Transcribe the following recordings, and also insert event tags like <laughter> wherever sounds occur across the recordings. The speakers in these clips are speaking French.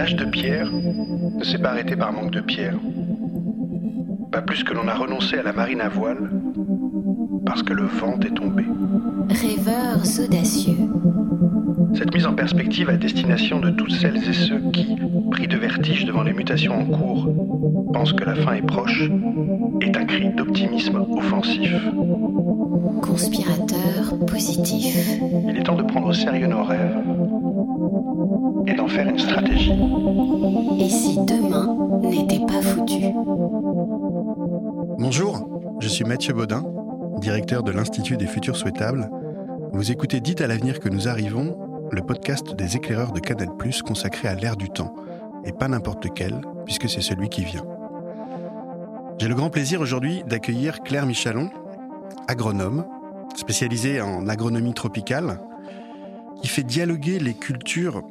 L'âge de pierre ne s'est pas arrêté par manque de pierre. Pas plus que l'on a renoncé à la marine à voile parce que le vent est tombé. Rêveurs audacieux. Cette mise en perspective à destination de toutes celles et ceux qui, pris de vertige devant les mutations en cours, pensent que la fin est proche, est un cri d'optimisme offensif. Conspirateur positif. Il est temps de prendre au sérieux nos rêves et d'en faire une stratégie. Et si demain n'était pas foutu Bonjour, je suis Mathieu Baudin, directeur de l'Institut des Futurs Souhaitables. Vous écoutez Dites à l'avenir que nous arrivons, le podcast des éclaireurs de Canal+, consacré à l'ère du temps, et pas n'importe lequel, puisque c'est celui qui vient. J'ai le grand plaisir aujourd'hui d'accueillir Claire Michalon, agronome, spécialisée en agronomie tropicale, qui fait dialoguer les cultures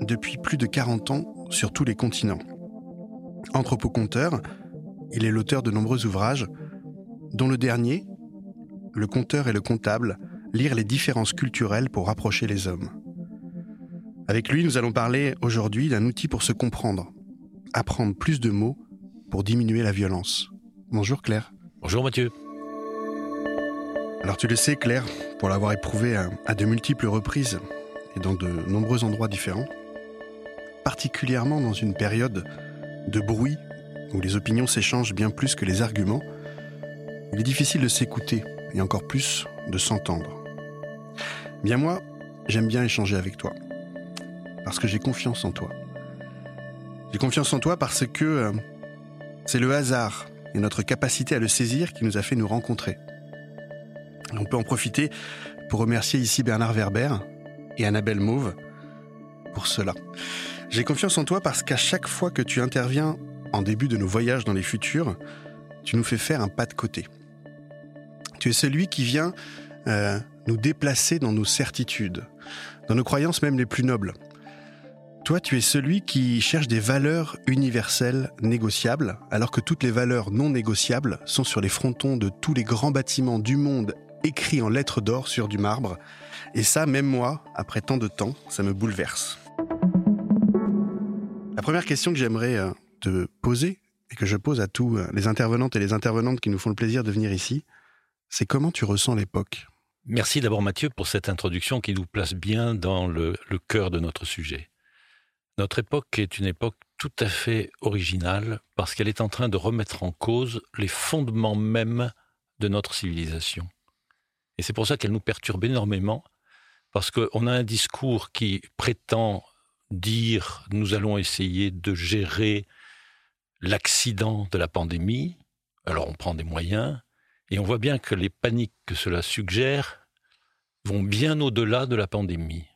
depuis plus de 40 ans sur tous les continents. Anthropoconteur, il est l'auteur de nombreux ouvrages, dont le dernier, Le compteur et le comptable, lire les différences culturelles pour rapprocher les hommes. Avec lui, nous allons parler aujourd'hui d'un outil pour se comprendre, apprendre plus de mots pour diminuer la violence. Bonjour Claire. Bonjour Mathieu. Alors tu le sais Claire, pour l'avoir éprouvé à, à de multiples reprises et dans de nombreux endroits différents, particulièrement dans une période de bruit où les opinions s'échangent bien plus que les arguments, il est difficile de s'écouter et encore plus de s'entendre. Bien moi, j'aime bien échanger avec toi, parce que j'ai confiance en toi. J'ai confiance en toi parce que euh, c'est le hasard et notre capacité à le saisir qui nous a fait nous rencontrer. On peut en profiter pour remercier ici Bernard Werber et Annabelle Mauve pour cela. J'ai confiance en toi parce qu'à chaque fois que tu interviens en début de nos voyages dans les futurs, tu nous fais faire un pas de côté. Tu es celui qui vient euh, nous déplacer dans nos certitudes, dans nos croyances même les plus nobles. Toi, tu es celui qui cherche des valeurs universelles négociables, alors que toutes les valeurs non négociables sont sur les frontons de tous les grands bâtiments du monde écrits en lettres d'or sur du marbre. Et ça, même moi, après tant de temps, ça me bouleverse. La première question que j'aimerais euh, te poser, et que je pose à tous euh, les intervenantes et les intervenantes qui nous font le plaisir de venir ici, c'est comment tu ressens l'époque? Merci d'abord Mathieu pour cette introduction qui nous place bien dans le, le cœur de notre sujet. Notre époque est une époque tout à fait originale parce qu'elle est en train de remettre en cause les fondements mêmes de notre civilisation. Et c'est pour ça qu'elle nous perturbe énormément, parce qu'on a un discours qui prétend dire nous allons essayer de gérer l'accident de la pandémie, alors on prend des moyens, et on voit bien que les paniques que cela suggère vont bien au-delà de la pandémie.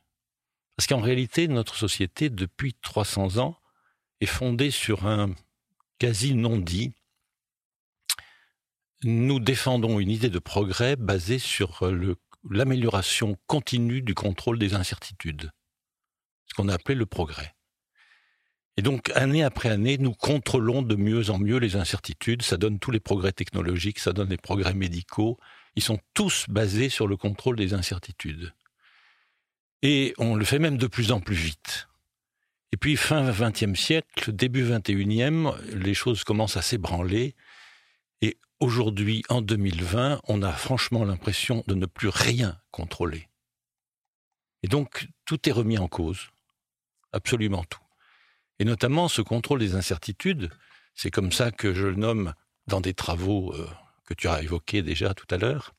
Parce qu'en réalité, notre société, depuis 300 ans, est fondée sur un quasi non-dit. Nous défendons une idée de progrès basée sur l'amélioration continue du contrôle des incertitudes, qu'on a appelé le progrès. Et donc, année après année, nous contrôlons de mieux en mieux les incertitudes. Ça donne tous les progrès technologiques, ça donne les progrès médicaux. Ils sont tous basés sur le contrôle des incertitudes. Et on le fait même de plus en plus vite. Et puis, fin XXe siècle, début XXIe, les choses commencent à s'ébranler. Et aujourd'hui, en 2020, on a franchement l'impression de ne plus rien contrôler. Et donc, tout est remis en cause. Absolument tout. Et notamment ce contrôle des incertitudes, c'est comme ça que je le nomme dans des travaux euh, que tu as évoqués déjà tout à l'heure.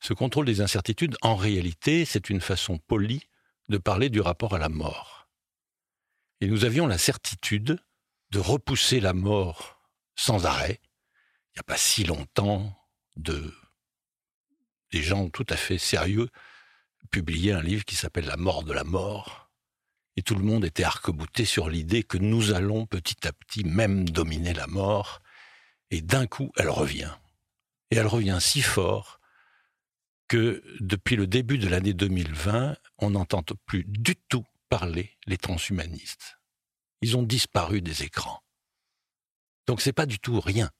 Ce contrôle des incertitudes, en réalité, c'est une façon polie de parler du rapport à la mort. Et nous avions la certitude de repousser la mort sans arrêt, il n'y a pas si longtemps, de des gens tout à fait sérieux publiaient un livre qui s'appelle La mort de la mort. Et tout le monde était arc-bouté sur l'idée que nous allons petit à petit même dominer la mort. Et d'un coup, elle revient. Et elle revient si fort que depuis le début de l'année 2020, on n'entend plus du tout parler les transhumanistes. Ils ont disparu des écrans. Donc c'est pas du tout rien.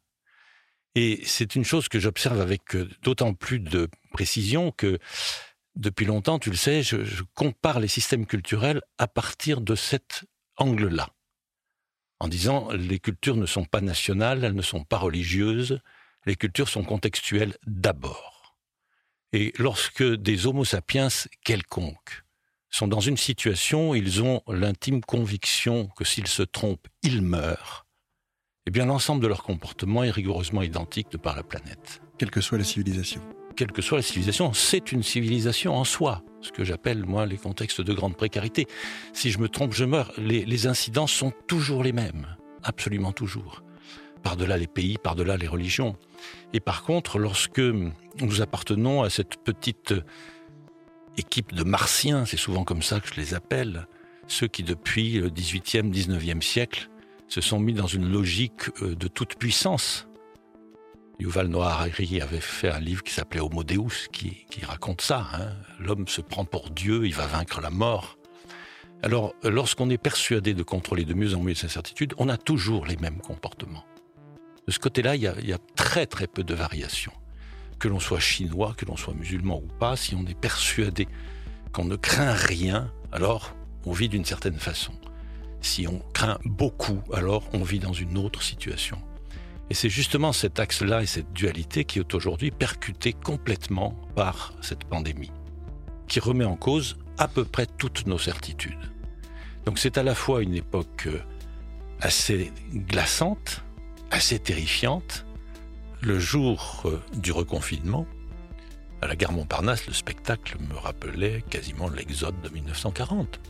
Et c'est une chose que j'observe avec euh, d'autant plus de précision que depuis longtemps, tu le sais, je, compare les systèmes culturels à partir de cet angle-là. En disant, les cultures ne sont pas nationales, elles ne sont pas religieuses, les cultures sont contextuelles d'abord. Et lorsque des homo sapiens quelconques sont dans une situation où ils ont l'intime conviction que s'ils se trompent, ils meurent, eh bien l'ensemble de leur comportement est rigoureusement identique de par la planète. Quelle que soit la civilisation. Quelle que soit la civilisation, c'est une civilisation en soi, ce que j'appelle, moi, les contextes de grande précarité. Si je me trompe, je meurs. Les, incidences sont toujours les mêmes, absolument toujours. Par-delà les pays, par-delà les religions. Et par contre, lorsque nous appartenons à cette petite équipe de martiens, c'est souvent comme ça que je les appelle, ceux qui depuis le 18e, 19e siècle se sont mis dans une logique euh, de toute puissance. Yuval Noah Harari avait fait un livre qui s'appelait Homo Deus, qui, raconte ça. Hein. L'homme se prend pour Dieu, il va vaincre la mort. Alors, lorsqu'on est persuadé de contrôler de mieux en mieux ses certitudes, on a toujours les mêmes comportements. De ce côté-là, il, il y, a, très très peu de variations. Que l'on soit chinois, que l'on soit musulman ou pas, si on est persuadé qu'on ne craint rien, alors on vit d'une certaine façon. Si on craint beaucoup, alors on vit dans une autre situation. Et c'est justement cet axe-là et cette dualité qui est aujourd'hui percutée complètement par cette pandémie, qui remet en cause à peu près toutes nos certitudes. Donc c'est à la fois une époque euh, assez glaçante, assez terrifiante. Le jour euh, du reconfinement, à la gare Montparnasse, le spectacle me rappelait quasiment l'exode de 1940.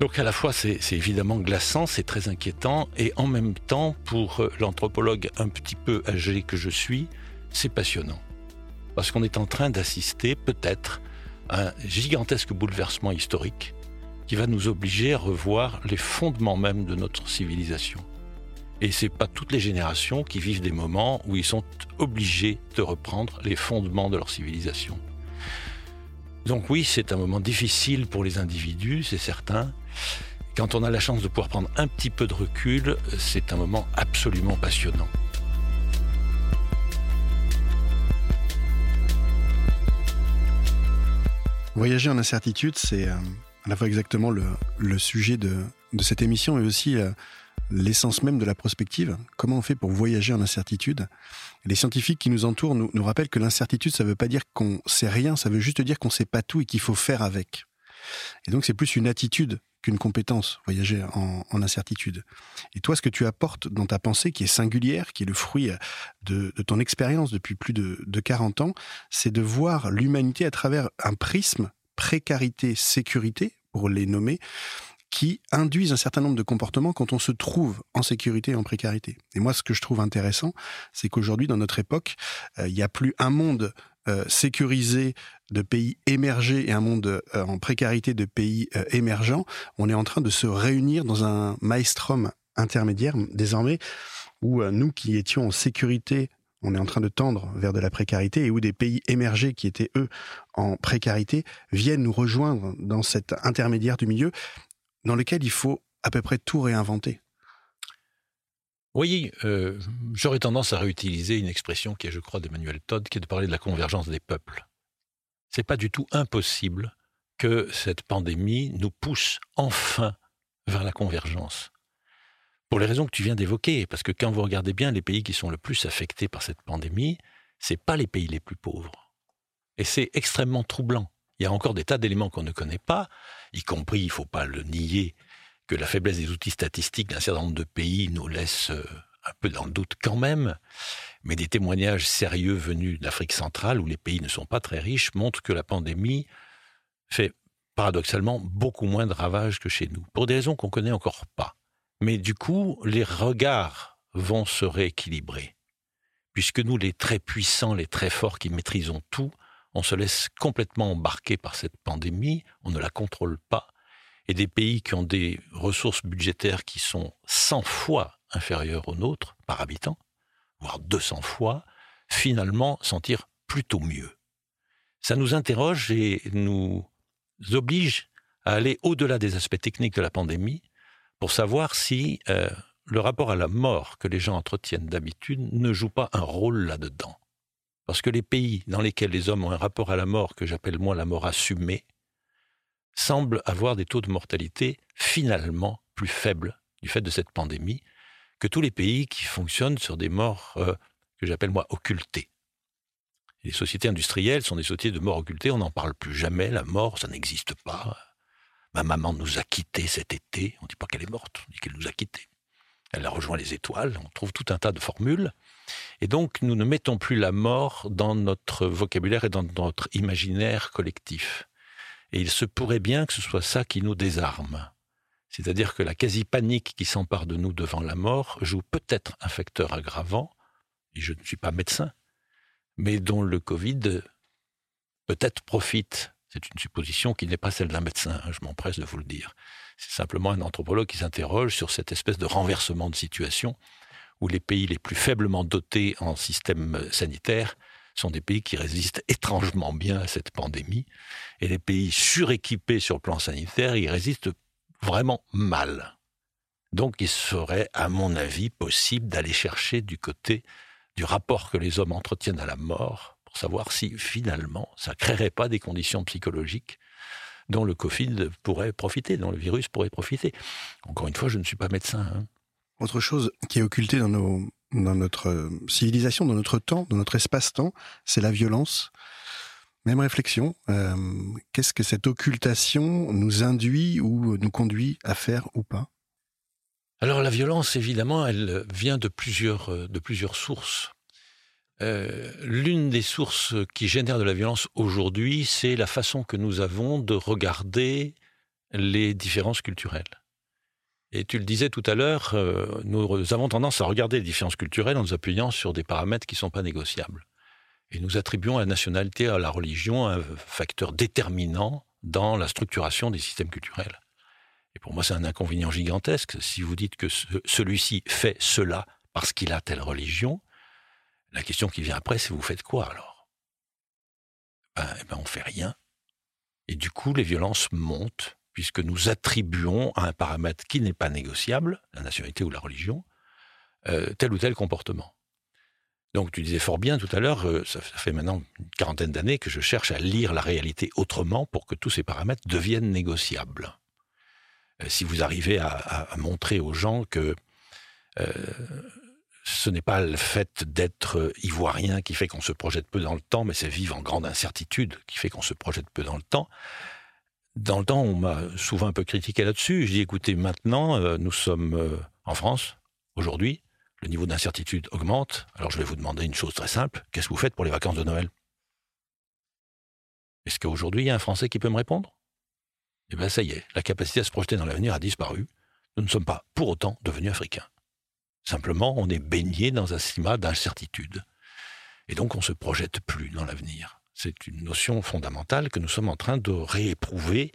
Donc à la fois c'est évidemment glaçant, c'est très inquiétant, et en même temps, pour euh, l'anthropologue un petit peu âgé que je suis, c'est passionnant. Parce qu'on est en train d'assister peut-être à un gigantesque bouleversement historique qui va nous obliger à revoir les fondements même de notre civilisation. Et c'est pas toutes les générations qui vivent des moments où ils sont obligés de reprendre les fondements de leur civilisation. Donc oui, c'est un moment difficile pour les individus, c'est certain. Quand on a la chance de pouvoir prendre un petit peu de recul, c'est un moment absolument passionnant. Voyager en incertitude, c'est euh, à la fois exactement le, sujet de, cette émission et aussi euh, l'essence même de la prospective. Comment on fait pour voyager en incertitude? Les scientifiques qui nous entourent nous, nous rappellent que l'incertitude, ça ne veut pas dire qu'on sait rien, ça veut juste dire qu'on sait pas tout et qu'il faut faire avec. Et donc c'est plus une attitude qu'une compétence, voyager en, incertitude. Et toi, ce que tu apportes dans ta pensée, qui est singulière, qui est le fruit de, ton expérience depuis plus de, de 40 ans, c'est de voir l'humanité à travers un prisme précarité, sécurité, pour les nommer, qui induisent un certain nombre de comportements quand on se trouve en sécurité et en précarité. Et moi, ce que je trouve intéressant, c'est qu'aujourd'hui, dans notre époque, euh, il n'y a plus un monde euh, sécurisé de pays émergés et un monde euh, en précarité de pays émergents. On est en train de se réunir dans un maelstrom intermédiaire désormais où nous qui étions en sécurité on est en train de tendre vers de la précarité et où des pays émergés qui étaient eux en précarité viennent nous rejoindre dans cet intermédiaire du milieu dans lequel il faut à peu près tout réinventer. Oui, euh, j'aurais tendance à réutiliser une expression qui est, je crois, d'Emmanuel Todd, qui est de parler de la convergence des peuples. C'est pas du tout impossible que cette pandémie nous pousse enfin vers la convergence. Pour les raisons que tu viens d'évoquer, parce que quand vous regardez bien les pays qui sont le plus affectés par cette pandémie, c'est pas les pays les plus pauvres. Et c'est extrêmement troublant. Il y a encore des tas d'éléments qu'on ne connaît pas, y compris, il ne faut pas le nier, que la faiblesse des outils statistiques d'un certain nombre de pays nous laisse euh, un peu dans le doute quand même, mais des témoignages sérieux venus d'Afrique centrale, où les pays ne sont pas très riches, montrent que la pandémie fait paradoxalement beaucoup moins de ravages que chez nous, pour des raisons qu'on ne connaît encore pas. Mais du coup, les regards vont se rééquilibrer. puisque nous, les très puissants, les très forts qui maîtrisons tout, on se laisse complètement embarquer par cette pandémie, on ne la contrôle pas, et des pays qui ont des ressources budgétaires qui sont 100 fois inférieures aux nôtres par habitant, voire 200 fois, finalement s'en tirent plutôt mieux. Ça nous interroge et nous oblige à aller au-delà des aspects techniques de la pandémie pour savoir si euh, le rapport à la mort que les gens entretiennent d'habitude ne joue pas un rôle là-dedans. Parce que les pays dans lesquels les hommes ont un rapport à la mort que j'appelle moi la mort assumée, semblent avoir des taux de mortalité finalement plus faibles du fait de cette pandémie que tous les pays qui fonctionnent sur des morts euh, que j'appelle moi occultées. Les sociétés industrielles sont des sociétés de mort occultées, on n'en parle plus jamais, la mort, ça n'existe pas. Ma maman nous a quittés cet été, on ne dit pas qu'elle est morte, on dit qu'elle nous a quittés. Elle a rejoint les étoiles, on trouve tout un tas de formules. Et donc, nous ne mettons plus la mort dans notre vocabulaire et dans notre imaginaire collectif. Et il se pourrait bien que ce soit ça qui nous désarme. C'est-à-dire que la quasi-panique qui s'empare de nous devant la mort joue peut-être un facteur aggravant, et je ne suis pas médecin, mais dont le Covid peut-être profite. C'est une supposition qui n'est pas celle d'un médecin, hein, je m'empresse de vous le dire. C'est simplement un anthropologue qui s'interroge sur cette espèce de renversement de situation où les pays les plus faiblement dotés en système sanitaire sont des pays qui résistent étrangement bien à cette pandémie, et les pays suréquipés sur le plan sanitaire, ils résistent vraiment mal. Donc il serait, à mon avis, possible d'aller chercher du côté du rapport que les hommes entretiennent à la mort, pour savoir si finalement ça créerait pas des conditions psychologiques dont le Covid pourrait profiter, dont le virus pourrait profiter. Encore une fois, je ne suis pas médecin. Hein. Autre chose qui est occultée dans nos dans notre euh, civilisation, dans notre temps, dans notre espace-temps, c'est la violence. Même réflexion, euh, qu'est-ce que cette occultation nous induit ou nous conduit à faire ou pas? Alors la violence, évidemment, elle vient de plusieurs, euh, de plusieurs sources. L'une des sources qui génère de la violence aujourd'hui, c'est la façon que nous avons de regarder les différences culturelles. Et tu le disais tout à l'heure, euh, nous avons tendance à regarder les différences culturelles en nous appuyant sur des paramètres qui ne sont pas négociables. Et nous attribuons à la nationalité, à la religion, un facteur déterminant dans la structuration des systèmes culturels. Et pour moi, c'est un inconvénient gigantesque. Si vous dites que celui-ci fait cela parce qu'il a telle religion, la question qui vient après, c'est vous faites quoi alors? Ben, eh ben, on fait rien. Et du coup, les violences montent puisque nous attribuons à un paramètre qui n'est pas négociable, la nationalité ou la religion, euh, tel ou tel comportement. Donc tu disais fort bien tout à l'heure, euh, ça, fait maintenant une quarantaine d'années que je cherche à lire la réalité autrement pour que tous ces paramètres deviennent négociables. Euh, si vous arrivez à, montrer aux gens que ce n'est pas le fait d'être ivoirien qui fait qu'on se projette peu dans le temps, mais c'est vivre en grande incertitude qui fait qu'on se projette peu dans le temps, dans le temps, on m'a souvent un peu critiqué là-dessus. Je dis, écoutez, maintenant, euh, nous sommes euh, en France, aujourd'hui, le niveau d'incertitude augmente. Alors je vais vous demander une chose très simple. Qu'est-ce que vous faites pour les vacances de Noël? Est-ce qu'aujourd'hui, il y a un Français qui peut me répondre? Eh bien, ça y est, la capacité à se projeter dans l'avenir a disparu. Nous ne sommes pas pour autant devenus africains. Simplement, on est baigné dans un climat d'incertitude. Et donc, on ne se projette plus dans l'avenir. C'est une notion fondamentale que nous sommes en train de rééprouver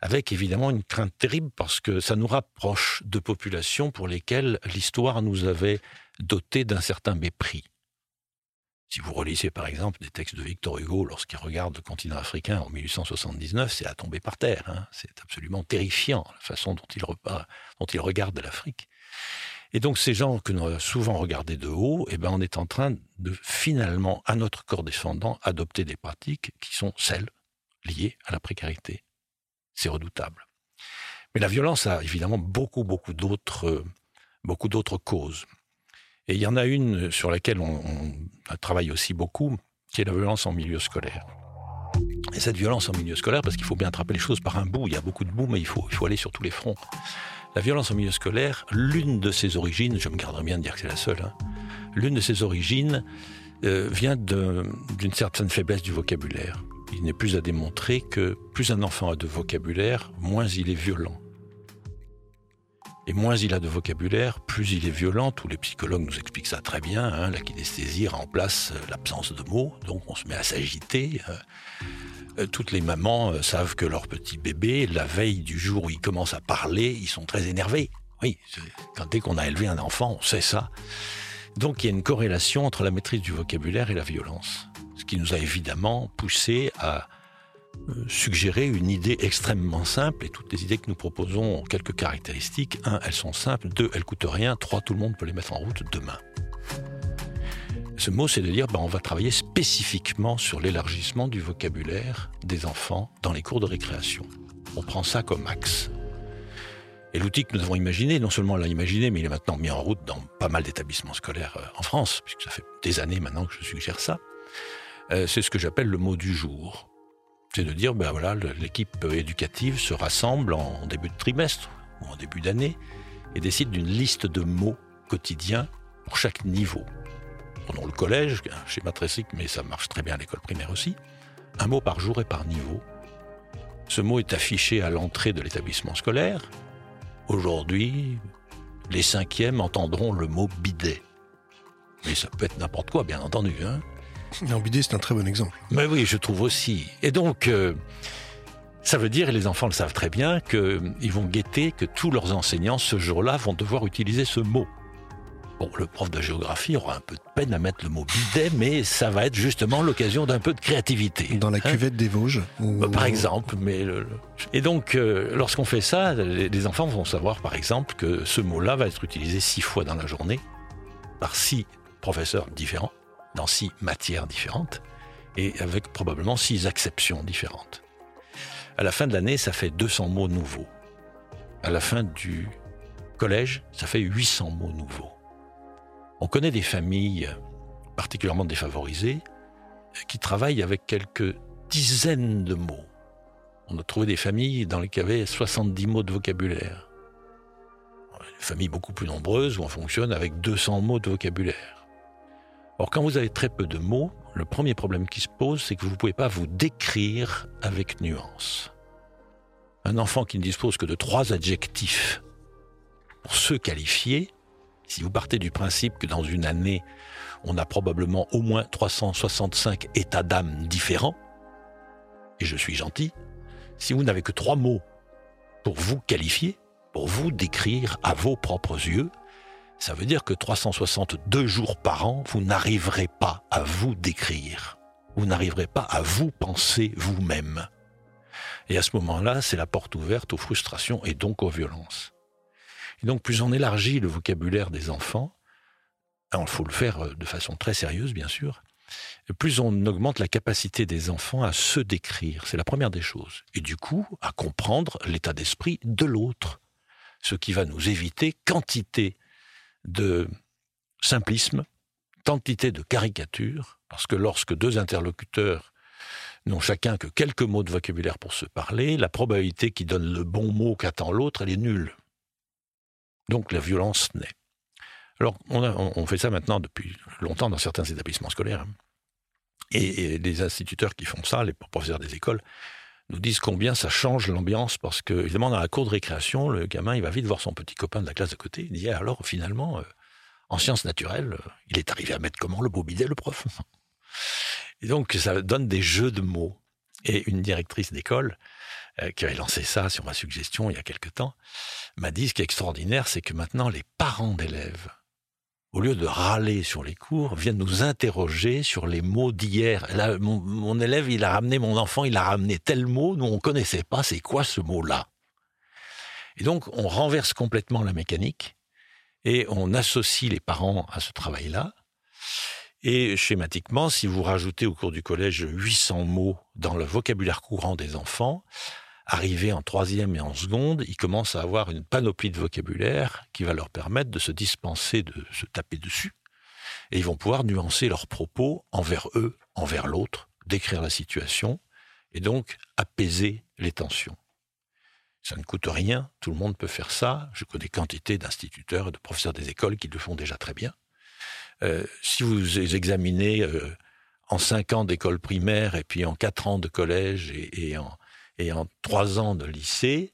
avec évidemment une crainte terrible parce que ça nous rapproche de populations pour lesquelles l'histoire nous avait doté d'un certain mépris. Si vous relisez par exemple des textes de Victor Hugo lorsqu'il regarde le continent africain en 1879, c'est à tomber par terre. Hein. C'est absolument terrifiant la façon dont il regarde l'Afrique. Et donc ces gens que nous avons souvent regardés de haut, eh ben on est en train de finalement, à notre corps descendant, adopter des pratiques qui sont celles liées à la précarité. C'est redoutable. Mais la violence a évidemment beaucoup, beaucoup d'autres, beaucoup d'autres causes. Et il y en a une sur laquelle on, on travaille aussi beaucoup, qui est la violence en milieu scolaire. Et cette violence en milieu scolaire, parce qu'il faut bien attraper les choses par un bout, il y a beaucoup de bouts, mais il faut, il faut aller sur tous les fronts. La violence en milieu scolaire, l'une de ses origines, je me garderai bien de dire que c'est la seule, hein, l'une de ses origines euh, vient d'une certaine faiblesse du vocabulaire. Il n'est plus à démontrer que plus un enfant a de vocabulaire, moins il est violent. Et moins il a de vocabulaire, plus il est violent. Tous les psychologues nous expliquent ça très bien. Hein. La kinesthésie remplace euh, l'absence de mots, donc on se met à s'agiter. Euh. Euh, toutes les mamans savent que leur petit bébé, la veille du jour où il commence à parler, ils sont très énervés. Oui, quand dès qu'on a élevé un enfant, on sait ça. Donc il y a une corrélation entre la maîtrise du vocabulaire et la violence. Ce qui nous a évidemment poussé à euh, suggérer une idée extrêmement simple, et toutes les idées que nous proposons ont quelques caractéristiques. Un, elles sont simples. Deux, elles coûtent rien. Trois, tout le monde peut les mettre en route demain. Ce mot, c'est de dire, ben, on va travailler spécifiquement sur l'élargissement du vocabulaire des enfants dans les cours de récréation. On prend ça comme axe. Et l'outil que nous avons imaginé, non seulement on l'a imaginé, mais il est maintenant mis en route dans pas mal d'établissements scolaires euh, en France, puisque ça fait des années maintenant que je suggère ça, euh, c'est ce que j'appelle le mot du jour. C'est de dire, ben voilà, l'équipe éducative se rassemble en début de trimestre ou en début d'année et décide d'une liste de mots quotidiens pour chaque niveau. Prenons le collège, un schéma très mais ça marche très bien à l'école primaire aussi. Un mot par jour et par niveau. Ce mot est affiché à l'entrée de l'établissement scolaire. Aujourd'hui, les cinquièmes entendront le mot bidet. Mais ça peut être n'importe quoi, bien entendu. Hein bidet, c'est un très bon exemple. Mais oui, je trouve aussi. Et donc, euh, ça veut dire, et les enfants le savent très bien, qu'ils vont guetter que tous leurs enseignants, ce jour-là, vont devoir utiliser ce mot. Bon, le prof de géographie aura un peu de peine à mettre le mot bidet, mais ça va être justement l'occasion d'un peu de créativité. Dans la hein. cuvette des Vosges bah, Par exemple. Mais Et donc, euh, lorsqu'on fait ça, les, enfants vont savoir, par exemple, que ce mot-là va être utilisé six fois dans la journée par six professeurs différents dans six matières différentes et avec probablement six acceptions différentes. À la fin de l'année, ça fait 200 mots nouveaux. À la fin du collège, ça fait 800 mots nouveaux. On connaît des familles particulièrement défavorisées qui travaillent avec quelques dizaines de mots. On a trouvé des familles dans lesquelles il y avait 70 mots de vocabulaire. Des familles beaucoup plus nombreuses où on fonctionne avec 200 mots de vocabulaire. Or, quand vous avez très peu de mots, le premier problème qui se pose, c'est que vous ne pouvez pas vous décrire avec nuance. Un enfant qui ne dispose que de trois adjectifs pour se qualifier, si vous partez du principe que dans une année, on a probablement au moins 365 états d'âme différents, et je suis gentil, si vous n'avez que trois mots pour vous qualifier, pour vous décrire à vos propres yeux, ça veut dire que 362 jours par an, vous n'arriverez pas à vous décrire. Vous n'arriverez pas à vous penser vous-même. Et à ce moment-là, c'est la porte ouverte aux frustrations et donc aux violences. Et donc, plus on élargit le vocabulaire des enfants, il faut le faire euh, de façon très sérieuse, bien sûr, plus on augmente la capacité des enfants à se décrire. C'est la première des choses. Et du coup, à comprendre l'état d'esprit de l'autre. Ce qui va nous éviter quantité de simplisme, quantité de caricature, parce que lorsque deux interlocuteurs n'ont chacun que quelques mots de vocabulaire pour se parler, la probabilité qu'ils donnent le bon mot qu'attend l'autre, elle est nulle. Donc la violence naît. Alors on, fait ça maintenant depuis longtemps dans certains établissements scolaires. Et, et, les instituteurs qui font ça, les professeurs des écoles, nous disent combien ça change l'ambiance parce que, évidemment, dans la cour de récréation, le gamin, il va vite voir son petit copain de la classe de côté. Il dit, alors, finalement, euh, en sciences naturelles, il est arrivé à mettre comment le beau bidet, le prof. <laughs> Et donc, ça donne des jeux de mots. Et une directrice d'école, euh, qui avait lancé ça sur ma suggestion il y a quelque temps, m'a dit ce qui est extraordinaire, c'est que maintenant, les parents d'élèves au lieu de râler sur les cours, viennent nous interroger sur les mots d'hier. Mon, élève, il a ramené, mon enfant, il a ramené tel mot, nous on connaissait pas, c'est quoi ce mot-là Et donc on renverse complètement la mécanique et on associe les parents à ce travail-là. Et schématiquement, si vous rajoutez au cours du collège 800 mots dans le vocabulaire courant des enfants, arrivés en troisième et en seconde, ils commencent à avoir une panoplie de vocabulaire qui va leur permettre de se dispenser de se taper dessus. Et ils vont pouvoir nuancer leurs propos envers eux, envers l'autre, décrire la situation, et donc apaiser les tensions. Ça ne coûte rien, tout le monde peut faire ça. Je connais quantité d'instituteurs et de professeurs des écoles qui le font déjà très bien. Euh, si vous examinez euh, en cinq ans d'école primaire et puis en quatre ans de collège et en, et en trois ans de lycée,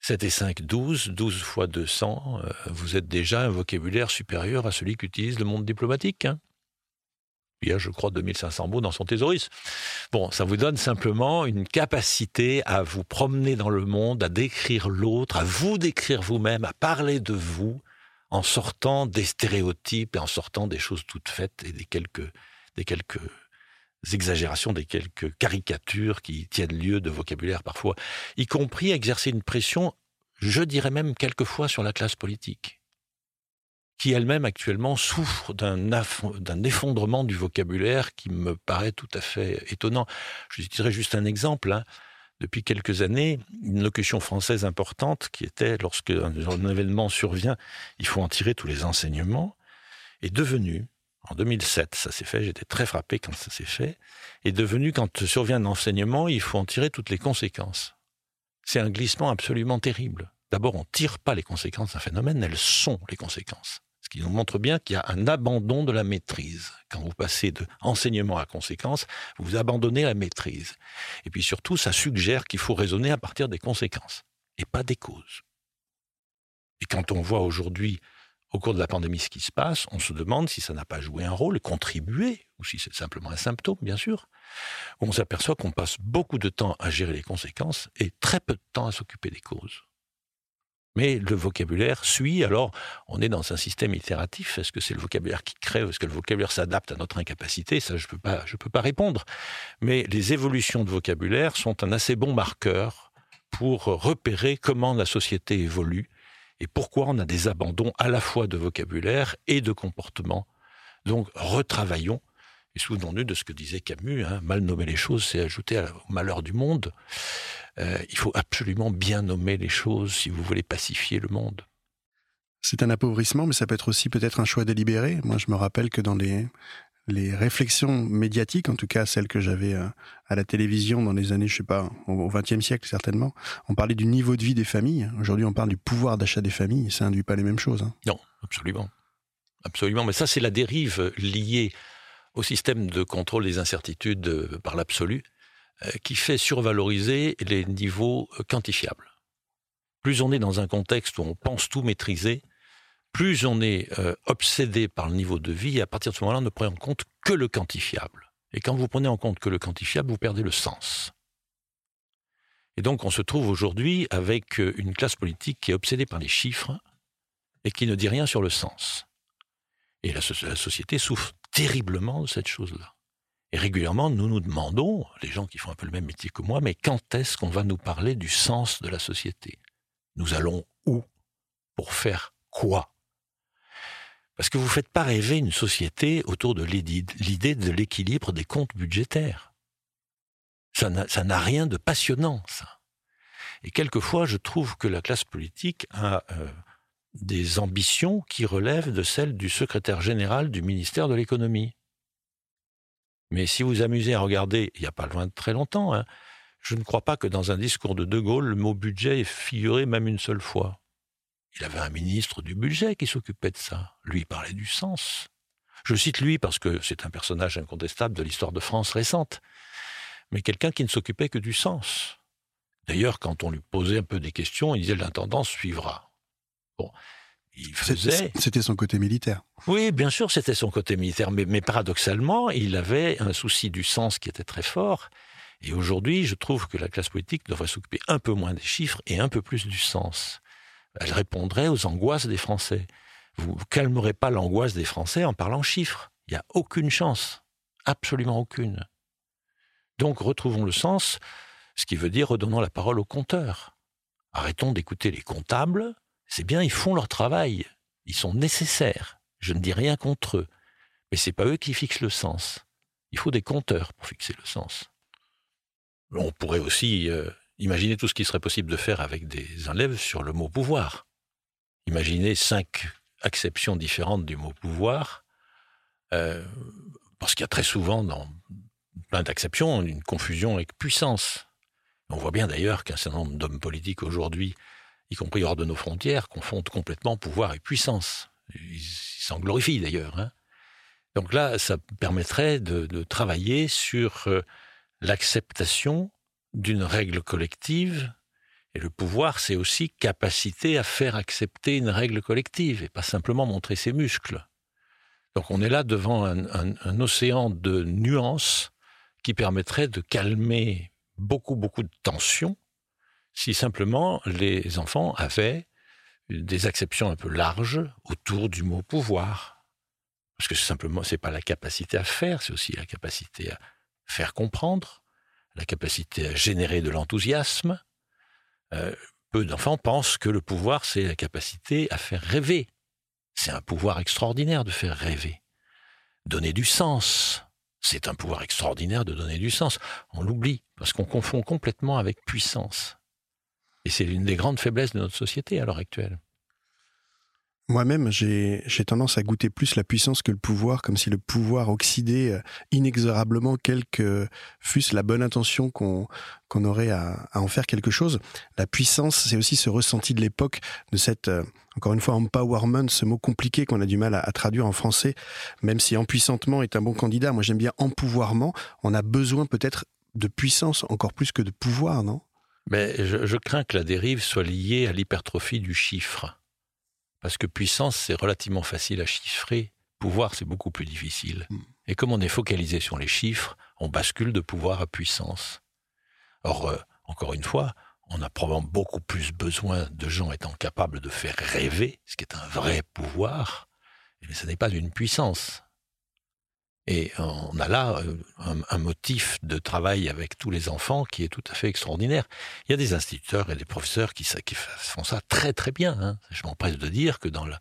7 et 5, 12. 12 fois 200, euh, vous êtes déjà un vocabulaire supérieur à celui qu'utilise le monde diplomatique. Hein. Il y a, je crois, 2500 mots dans son thésauris. Bon, ça vous donne simplement une capacité à vous promener dans le monde, à décrire l'autre, à vous décrire vous-même, à parler de vous, en sortant des stéréotypes et en sortant des choses toutes faites et des quelques, des quelques exagérations, des quelques caricatures qui tiennent lieu de vocabulaire parfois, y compris exercer une pression, je dirais même quelquefois sur la classe politique, qui elle-même actuellement souffre d'un effondrement du vocabulaire qui me paraît tout à fait étonnant. Je dirais juste un exemple. Hein. Depuis quelques années, une locution française importante qui était lorsque un événement survient, il faut en tirer tous les enseignements, est devenue en 2007, ça s'est fait, j'étais très frappé quand ça s'est fait, est devenu, quand survient un enseignement, il faut en tirer toutes les conséquences. C'est un glissement absolument terrible. D'abord, on ne tire pas les conséquences d'un phénomène, elles sont les conséquences. Ce qui nous montre bien qu'il y a un abandon de la maîtrise. Quand vous passez de enseignement à conséquence, vous abandonnez la maîtrise. Et puis surtout, ça suggère qu'il faut raisonner à partir des conséquences et pas des causes. Et quand on voit aujourd'hui au cours de la pandémie ce qui se passe, on se demande si ça n'a pas joué un rôle, contribué, ou si c'est simplement un symptôme, bien sûr. On s'aperçoit qu'on passe beaucoup de temps à gérer les conséquences et très peu de temps à s'occuper des causes. Mais le vocabulaire suit, alors on est dans un système itératif. Est-ce que c'est le vocabulaire qui crée Est-ce que le vocabulaire s'adapte à notre incapacité? Ça, je ne peux, pas, peux pas répondre. Mais les évolutions de vocabulaire sont un assez bon marqueur pour repérer comment la société évolue et pourquoi on a des abandons à la fois de vocabulaire et de comportement? Donc retravaillons et souvenons-nous de ce que disait Camus, hein, mal nommer les choses, c'est ajouter au malheur du monde. Euh, il faut absolument bien nommer les choses si vous voulez pacifier le monde. C'est un appauvrissement, mais ça peut être aussi peut-être un choix délibéré. Moi, je me rappelle que dans les, les réflexions médiatiques, en tout cas celles que j'avais euh, à la télévision dans les années, je sais pas, au XXe siècle certainement, on parlait du niveau de vie des familles. Aujourd'hui, on parle du pouvoir d'achat des familles. Ça induit pas les mêmes choses. Hein. Non, absolument, absolument. Mais ça, c'est la dérive liée au système de contrôle des incertitudes euh, par l'absolu, euh, qui fait survaloriser les niveaux quantifiables. Plus on est dans un contexte où on pense tout maîtriser, plus on est euh, obsédé par le niveau de vie, à partir de ce moment-là, on ne prend en compte que le quantifiable. Et quand vous prenez en compte que le quantifiable, vous perdez le sens. Et donc on se trouve aujourd'hui avec euh, une classe politique qui est obsédée par les chiffres et qui ne dit rien sur le sens. Et la, la société souffre terriblement de cette chose-là. Et régulièrement, nous nous demandons, les gens qui font un peu le même métier que moi, mais quand est-ce qu'on va nous parler du sens de la société? Nous allons où? Pour faire quoi? Parce que vous ne faites pas rêver une société autour de l'idée de l'équilibre des comptes budgétaires. Ça n'a rien de passionnant, ça. Et quelquefois, je trouve que la classe politique a euh, des ambitions qui relèvent de celles du secrétaire général du ministère de l'économie. Mais si vous amusez à regarder, il n'y a pas loin de très longtemps, hein, je ne crois pas que dans un discours de De Gaulle, le mot budget ait figuré même une seule fois. Il avait un ministre du budget qui s'occupait de ça. Lui parlait du sens. Je cite lui parce que c'est un personnage incontestable de l'histoire de France récente, mais quelqu'un qui ne s'occupait que du sens. D'ailleurs, quand on lui posait un peu des questions, il disait l'intendance suivra. Bon, il faisait. C'était son côté militaire. Oui, bien sûr, c'était son côté militaire, mais, mais, paradoxalement, il avait un souci du sens qui était très fort. Et aujourd'hui, je trouve que la classe politique devrait s'occuper un peu moins des chiffres et un peu plus du sens elle répondrait aux angoisses des Français. Vous ne calmerez pas l'angoisse des Français en parlant chiffres. Il n'y a aucune chance. Absolument aucune. Donc retrouvons le sens, ce qui veut dire redonnons la parole aux compteurs. Arrêtons d'écouter les comptables. C'est bien, ils font leur travail. Ils sont nécessaires. Je ne dis rien contre eux. Mais c'est pas eux qui fixent le sens. Il faut des compteurs pour fixer le sens. On pourrait aussi euh, Imaginez tout ce qui serait possible de faire avec des enlèves sur le mot pouvoir. Imaginez cinq acceptions différentes du mot pouvoir, euh, parce qu'il y a très souvent dans plein d'acceptions une confusion avec puissance. On voit bien d'ailleurs qu'un certain nombre d'hommes politiques aujourd'hui, y compris hors de nos frontières, confondent complètement pouvoir et puissance. Ils s'en glorifient d'ailleurs. Hein. Donc là, ça permettrait de, travailler sur euh, l'acceptation d'une règle collective Et le pouvoir, c'est aussi capacité à faire accepter une règle collective et pas simplement montrer ses muscles. Donc on est là devant un, océan de nuances qui permettrait de calmer beaucoup, beaucoup de tensions si simplement les enfants avaient des acceptions un peu larges autour du mot pouvoir. Parce que simplement, c'est pas la capacité à faire, c'est aussi la capacité à faire comprendre, la capacité à générer de l'enthousiasme. Euh, peu d'enfants pensent que le pouvoir, c'est la capacité à faire rêver. C'est un pouvoir extraordinaire de faire rêver. Donner du sens. C'est un pouvoir extraordinaire de donner du sens. On l'oublie parce qu'on confond complètement avec puissance. Et c'est l'une des grandes faiblesses de notre société à l'heure actuelle. Moi-même, j'ai tendance à goûter plus la puissance que le pouvoir, comme si le pouvoir oxydait euh, inexorablement, quelle que fût la bonne intention qu'on aurait à, à, en faire quelque chose. La puissance, c'est aussi ce ressenti de l'époque, de cette, euh, encore une fois, empowerment, ce mot compliqué qu'on a du mal à, traduire en français, même si empuissantement est un bon candidat. Moi, j'aime bien empouvoirment. On a besoin peut-être de puissance encore plus que de pouvoir, non? Mais je crains que la dérive soit liée à l'hypertrophie du chiffre. Parce que puissance, c'est relativement facile à chiffrer. Pouvoir, c'est beaucoup plus difficile. Hmm. Et comme on est focalisé sur les chiffres, on bascule de pouvoir à puissance. Or, euh, encore une fois, on a probablement beaucoup plus besoin de gens étant capables de faire rêver, ce qui est un vrai pouvoir, mais ce n'est pas une puissance. Et on a là euh, un, motif de travail avec tous les enfants qui est tout à fait extraordinaire. Il y a des instituteurs et des professeurs qui, font ça très très bien. Hein. Je m'empresse de dire que dans la,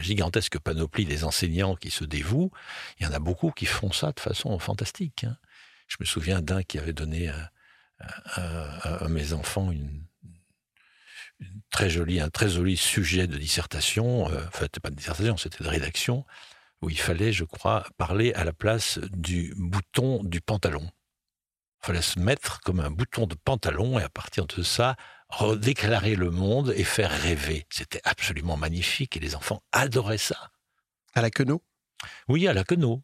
gigantesque panoplie des enseignants qui se dévouent, il y en a beaucoup qui font ça de façon fantastique. Hein. Je me souviens d'un qui avait donné à, mes enfants un très joli sujet de dissertation. Euh, enfin, c'était pas de dissertation, c'était de rédaction où il fallait, je crois, parler à la place du bouton du pantalon. Il fallait se mettre comme un bouton de pantalon et à partir de ça, redéclarer le monde et faire rêver. C'était absolument magnifique et les enfants adoraient ça. À la queneau? Oui, à la queneau.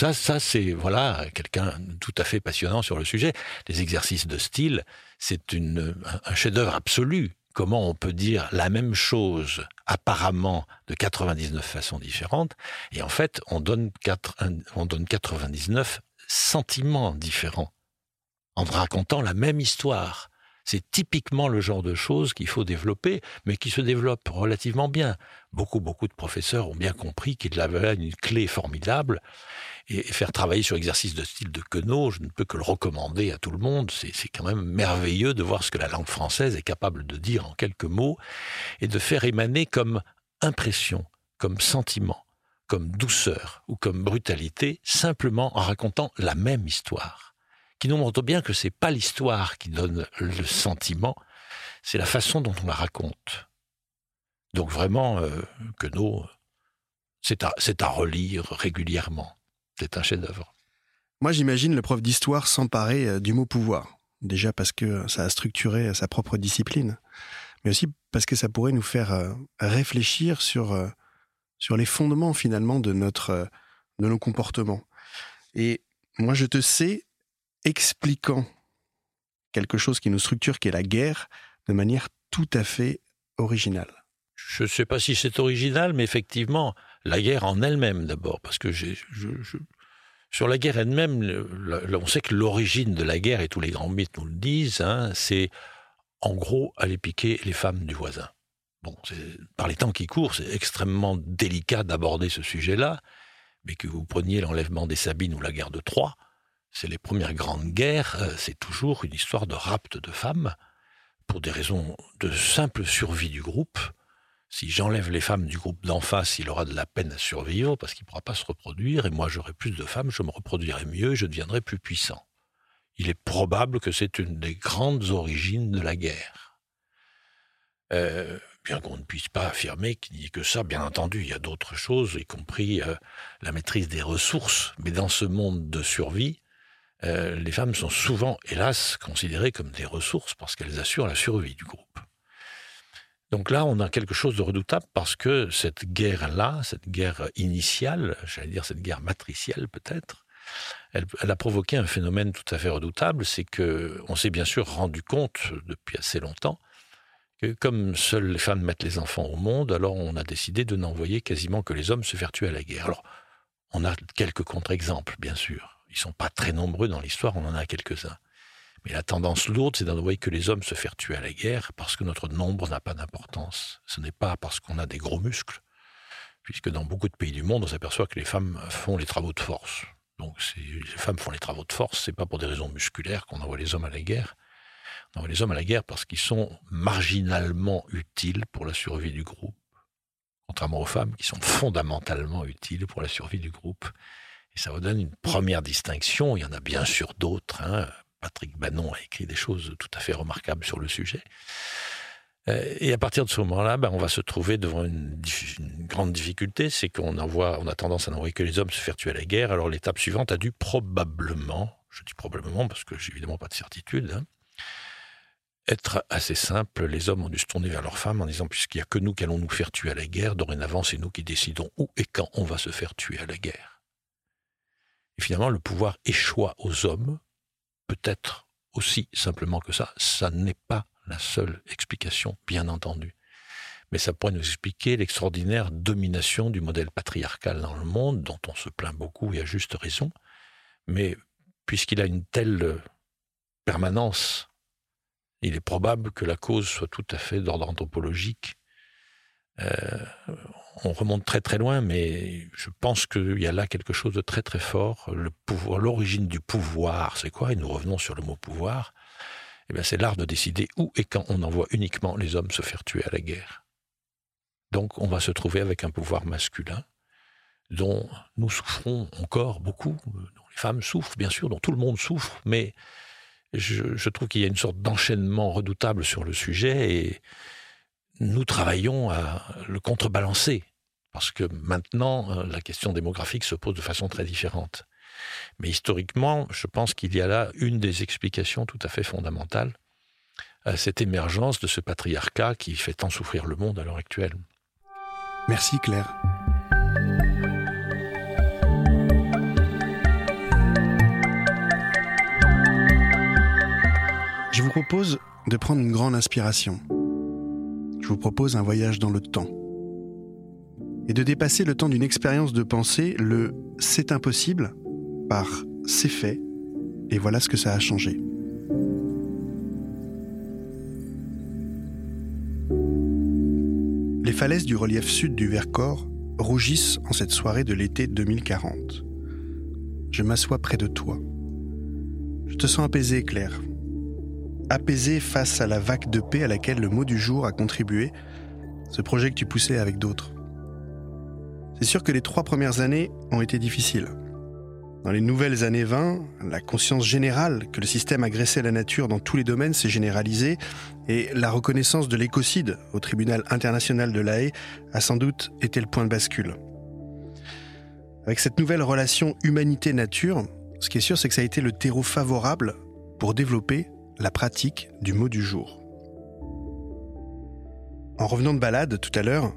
Ça, ça c'est voilà quelqu'un tout à fait passionnant sur le sujet. Les exercices de style, c'est un chef-d'œuvre absolu comment on peut dire la même chose apparemment de 99 façons différentes, et en fait, on donne, on donne 99 sentiments différents en racontant la même histoire. C'est typiquement le genre de choses qu'il faut développer, mais qui se développe relativement bien. Beaucoup, beaucoup de professeurs ont bien compris qu'il avait une clé formidable. Et faire travailler sur exercice de style de Queneau, je ne peux que le recommander à tout le monde. C'est quand même merveilleux de voir ce que la langue française est capable de dire en quelques mots et de faire émaner comme impression, comme sentiment, comme douceur ou comme brutalité, simplement en racontant la même histoire qui nous montre bien que c'est pas l'histoire qui donne le sentiment, c'est la façon dont on la raconte. Donc vraiment, euh, que nous, c'est à relire régulièrement. C'est un chef-d'œuvre. Moi, j'imagine le prof d'histoire s'emparer euh, du mot pouvoir. Déjà parce que ça a structuré sa propre discipline, mais aussi parce que ça pourrait nous faire euh, réfléchir sur, sur les fondements finalement de, notre, de nos comportements. Et moi, je te sais expliquant quelque chose qui nous structure, qui est la guerre, de manière tout à fait originale. Je ne sais pas si c'est original, mais effectivement, la guerre en elle-même d'abord, parce que sur la guerre elle-même, on sait que l'origine de la guerre, et tous les grands mythes nous le disent, hein, c'est en gros aller piquer les femmes du voisin. Bon, par les temps qui courent, c'est extrêmement délicat d'aborder ce sujet-là, mais que vous preniez l'enlèvement des Sabines ou la guerre de Troie, c'est les premières grandes guerres, euh, c'est toujours une histoire de rapt de femmes, pour des raisons de simple survie du groupe. Si j'enlève les femmes du groupe d'en face, il aura de la peine à survivre parce qu'il ne pourra pas se reproduire, et moi j'aurai plus de femmes, je me reproduirai mieux et je deviendrai plus puissant. Il est probable que c'est une des grandes origines de la guerre. Euh, bien qu'on ne puisse pas affirmer qu'il n'y ait que ça, bien entendu, il y a d'autres choses, y compris euh, la maîtrise des ressources, mais dans ce monde de survie, euh, les femmes sont souvent, hélas, considérées comme des ressources parce qu'elles assurent la survie du groupe. Donc là, on a quelque chose de redoutable parce que cette guerre-là, cette guerre initiale, j'allais dire cette guerre matricielle peut-être, elle, a provoqué un phénomène tout à fait redoutable, c'est que on s'est bien sûr rendu compte depuis assez longtemps que comme seules les femmes mettent les enfants au monde, alors on a décidé de n'envoyer quasiment que les hommes se faire tuer à la guerre. Alors, on a quelques contre-exemples, bien sûr. Ils sont pas très nombreux dans l'histoire, on en a quelques-uns. Mais la tendance lourde, c'est d'envoyer que les hommes se faire tuer à la guerre parce que notre nombre n'a pas d'importance. Ce n'est pas parce qu'on a des gros muscles, puisque dans beaucoup de pays du monde, on s'aperçoit que les femmes font les travaux de force. Donc, les femmes font les travaux de force, c'est pas pour des raisons musculaires qu'on envoie les hommes à la guerre. On envoie les hommes à la guerre parce qu'ils sont marginalement utiles pour la survie du groupe, contrairement aux femmes qui sont fondamentalement utiles pour la survie du groupe. Et ça vous donne une première distinction. Il y en a bien sûr d'autres. Hein. Patrick Bannon a écrit des choses tout à fait remarquables sur le sujet. Euh, et à partir de ce moment-là, ben, on va se trouver devant une, grande difficulté, c'est qu'on envoie, on a tendance à n'envoyer que les hommes se faire tuer à la guerre. Alors l'étape suivante a dû probablement, je dis probablement parce que j'ai évidemment pas de certitude, hein, être assez simple. Les hommes ont dû se tourner vers leurs femmes en disant puisqu'il n'y a que nous qui allons nous faire tuer à la guerre, dorénavant c'est nous qui décidons où et quand on va se faire tuer à la guerre. Et finalement, le pouvoir échoua aux hommes, peut-être aussi simplement que ça. Ça n'est pas la seule explication, bien entendu. Mais ça pourrait nous expliquer l'extraordinaire domination du modèle patriarcal dans le monde, dont on se plaint beaucoup et à juste raison. Mais puisqu'il a une telle permanence, il est probable que la cause soit tout à fait d'ordre anthropologique. Euh, on remonte très très loin, mais je pense qu'il y a là quelque chose de très très fort. L'origine du pouvoir, c'est quoi? Et nous revenons sur le mot pouvoir. Eh bien, c'est l'art de décider où et quand on envoie uniquement les hommes se faire tuer à la guerre. Donc, on va se trouver avec un pouvoir masculin dont nous souffrons encore beaucoup, dont les femmes souffrent, bien sûr, dont tout le monde souffre, mais je, je trouve qu'il y a une sorte d'enchaînement redoutable sur le sujet et nous travaillons à le contrebalancer. Parce que maintenant, euh, la question démographique se pose de façon très différente. Mais historiquement, je pense qu'il y a là une des explications tout à fait fondamentales à cette émergence de ce patriarcat qui fait tant souffrir le monde à l'heure actuelle. Merci Claire. Je vous propose de prendre une grande inspiration. Je vous propose un voyage dans le temps. Et de dépasser le temps d'une expérience de pensée, le c'est impossible, par c'est fait, et voilà ce que ça a changé. Les falaises du relief sud du Vercors rougissent en cette soirée de l'été 2040. Je m'assois près de toi. Je te sens apaisé, Claire, apaisé face à la vague de paix à laquelle le mot du jour a contribué, ce projet que tu poussais avec d'autres. C'est sûr que les trois premières années ont été difficiles. Dans les nouvelles années 20, la conscience générale que le système agressait la nature dans tous les domaines s'est généralisée et la reconnaissance de l'écocide au tribunal international de La Haye a sans doute été le point de bascule. Avec cette nouvelle relation humanité-nature, ce qui est sûr, c'est que ça a été le terreau favorable pour développer la pratique du mot du jour. En revenant de balade tout à l'heure,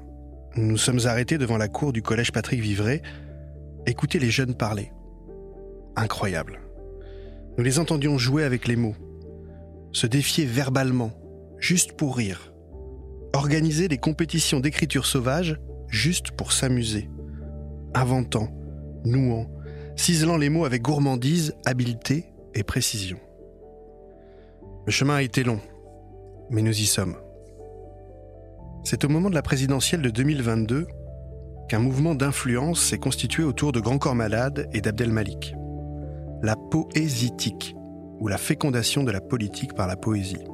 nous nous sommes arrêtés devant la cour du collège Patrick Vivray, écouter les jeunes parler. Incroyable. Nous les entendions jouer avec les mots, se défier verbalement, juste pour rire, organiser des compétitions d'écriture sauvage juste pour s'amuser, inventant, nouant, ciselant les mots avec gourmandise, habileté et précision. Le chemin a été long, mais nous y sommes. C'est au moment de la présidentielle de 2022 qu'un mouvement d'influence s'est constitué autour de Grand Corps Malade et d'Abdel Malik. La poésitique, ou la fécondation de la politique par la poésie.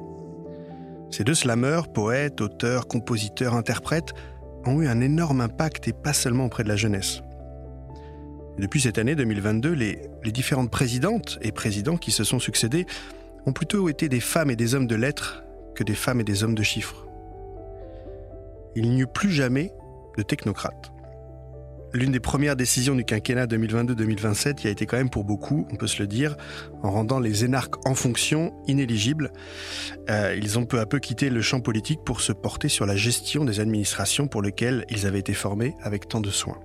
Ces deux slameurs, poètes, auteurs, compositeurs, interprètes, ont eu un énorme impact et pas seulement auprès de la jeunesse. depuis cette année 2022, les, les différentes présidentes et présidents qui se sont succédés ont plutôt été des femmes et des hommes de lettres que des femmes et des hommes de chiffres. Il n'y eut plus jamais de technocrates. L'une des premières décisions du quinquennat 2022-2027 y a été quand même pour beaucoup, on peut se le dire, en rendant les énarques en fonction inéligibles. Euh, ils ont peu à peu quitté le champ politique pour se porter sur la gestion des administrations pour lesquelles ils avaient été formés avec tant de soin.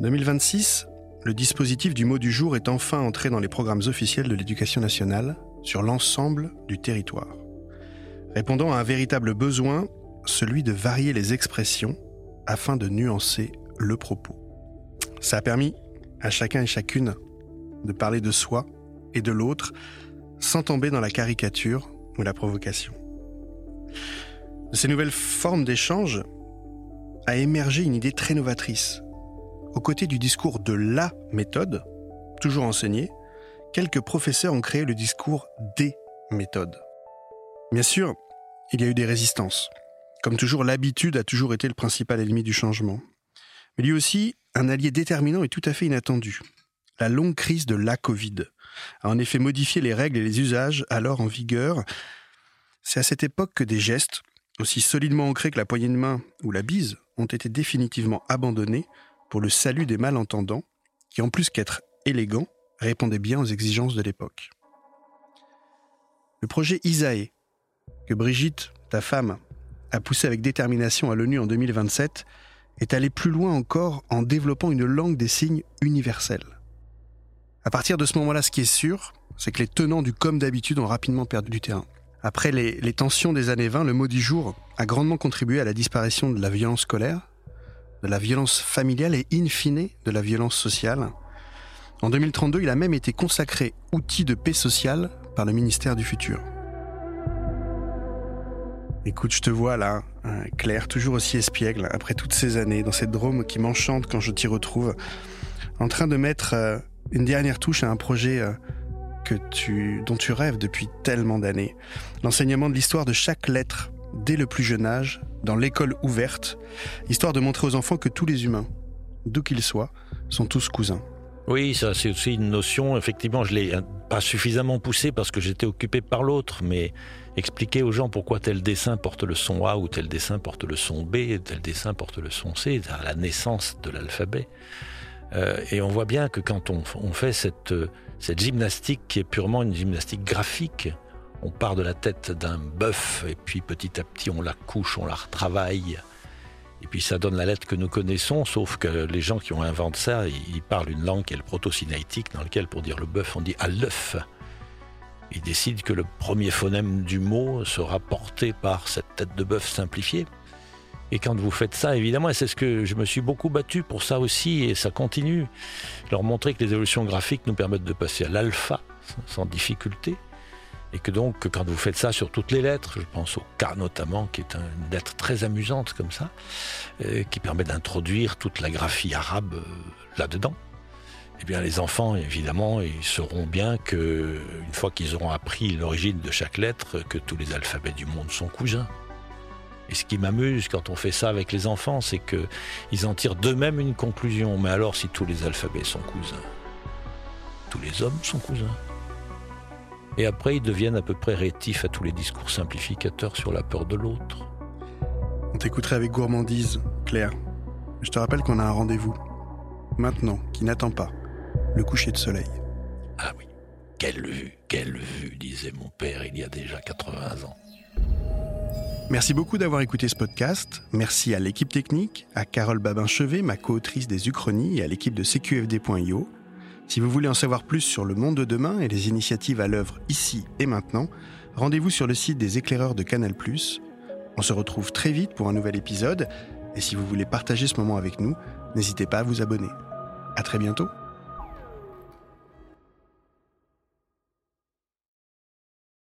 2026, le dispositif du mot du jour est enfin entré dans les programmes officiels de l'éducation nationale sur l'ensemble du territoire. répondant à un véritable besoin, celui de varier les expressions afin de nuancer le propos. Ça a permis à chacun et chacune de parler de soi et de l'autre sans tomber dans la caricature ou la provocation. De ces nouvelles formes d'échange a émergé une idée très novatrice. Aux côtés du discours de la méthode, toujours enseigné, quelques professeurs ont créé le discours des méthodes. Bien sûr, il y a eu des résistances. Comme toujours, l'habitude a toujours été le principal ennemi du changement. Mais lui aussi, un allié déterminant et tout à fait inattendu. La longue crise de la Covid a en effet modifié les règles et les usages alors en vigueur. C'est à cette époque que des gestes, aussi solidement ancrés que la poignée de main ou la bise, ont été définitivement abandonnés pour le salut des malentendants, qui en plus qu'être élégants, répondaient bien aux exigences de l'époque. Le projet Isae, que Brigitte, ta femme, a poussé avec détermination à l'ONU en 2027, est allé plus loin encore en développant une langue des signes universelle. À partir de ce moment-là, ce qui est sûr, c'est que les tenants du comme d'habitude ont rapidement perdu du terrain. Après les, les, tensions des années 20, le mot du jour a grandement contribué à la disparition de la violence scolaire, de la violence familiale et in fine de la violence sociale. En 2032, il a même été consacré outil de paix sociale par le ministère du Futur. Écoute, je te vois là, hein, Claire, toujours aussi espiègle, après toutes ces années, dans cette drôme qui m'enchante quand je t'y retrouve, en train de mettre euh, une dernière touche à un projet euh, dont tu rêves depuis tellement d'années. L'enseignement de l'histoire de chaque lettre, dès le plus jeune âge, dans l'école ouverte, histoire de montrer aux enfants que tous les humains, d'où qu'ils soient, sont tous cousins. Oui, ça c'est aussi une notion, effectivement, je l'ai pas suffisamment poussée parce que j'étais occupé par l'autre, mais expliquer aux gens pourquoi tel dessin porte le son A ou tel dessin porte le son B, tel dessin porte le son C, à la naissance de l'alphabet. Euh, et on voit bien que quand on, on fait cette, cette gymnastique qui est purement une gymnastique graphique, on part de la tête d'un bœuf et puis petit à petit on la couche, on la retravaille, et puis ça donne la lettre que nous connaissons, sauf que les gens qui ont inventé ça, ils parlent une langue qui est le proto-sinaïtique, dans lequel pour dire le bœuf, on dit à l'œuf. Ils décident que le premier phonème du mot sera porté par cette tête de bœuf simplifiée. Et quand vous faites ça, évidemment, et c'est ce que je me suis beaucoup battu pour ça aussi, et ça continue, leur montrer que les évolutions graphiques nous permettent de passer à l'alpha sans difficulté, et que donc, quand vous faites ça sur toutes les lettres, je pense au K notamment, qui est une lettre très amusante comme ça, euh, qui permet d'introduire toute la graphie arabe euh, là-dedans, eh bien, les enfants, évidemment, ils sauront bien que, une fois qu'ils auront appris l'origine de chaque lettre, que tous les alphabets du monde sont cousins. Et ce qui m'amuse quand on fait ça avec les enfants, c'est qu'ils en tirent d'eux-mêmes une conclusion. Mais alors, si tous les alphabets sont cousins, tous les hommes sont cousins. Et après, ils deviennent à peu près rétifs à tous les discours simplificateurs sur la peur de l'autre. On t'écouterait avec gourmandise, Claire. Je te rappelle qu'on a un rendez-vous. Maintenant, qui n'attend pas. Le coucher de soleil. Ah oui. Quelle vue, quelle vue, disait mon père il y a déjà 80 ans. Merci beaucoup d'avoir écouté ce podcast. Merci à l'équipe technique, à Carole Babin-Chevet, ma co-autrice des Uchronies, et à l'équipe de CQFD.io. Si vous voulez en savoir plus sur le monde de demain et les initiatives à l'œuvre ici et maintenant, rendez-vous sur le site des éclaireurs de Canal+. On se retrouve très vite pour un nouvel épisode et si vous voulez partager ce moment avec nous, n'hésitez pas à vous abonner. À très bientôt.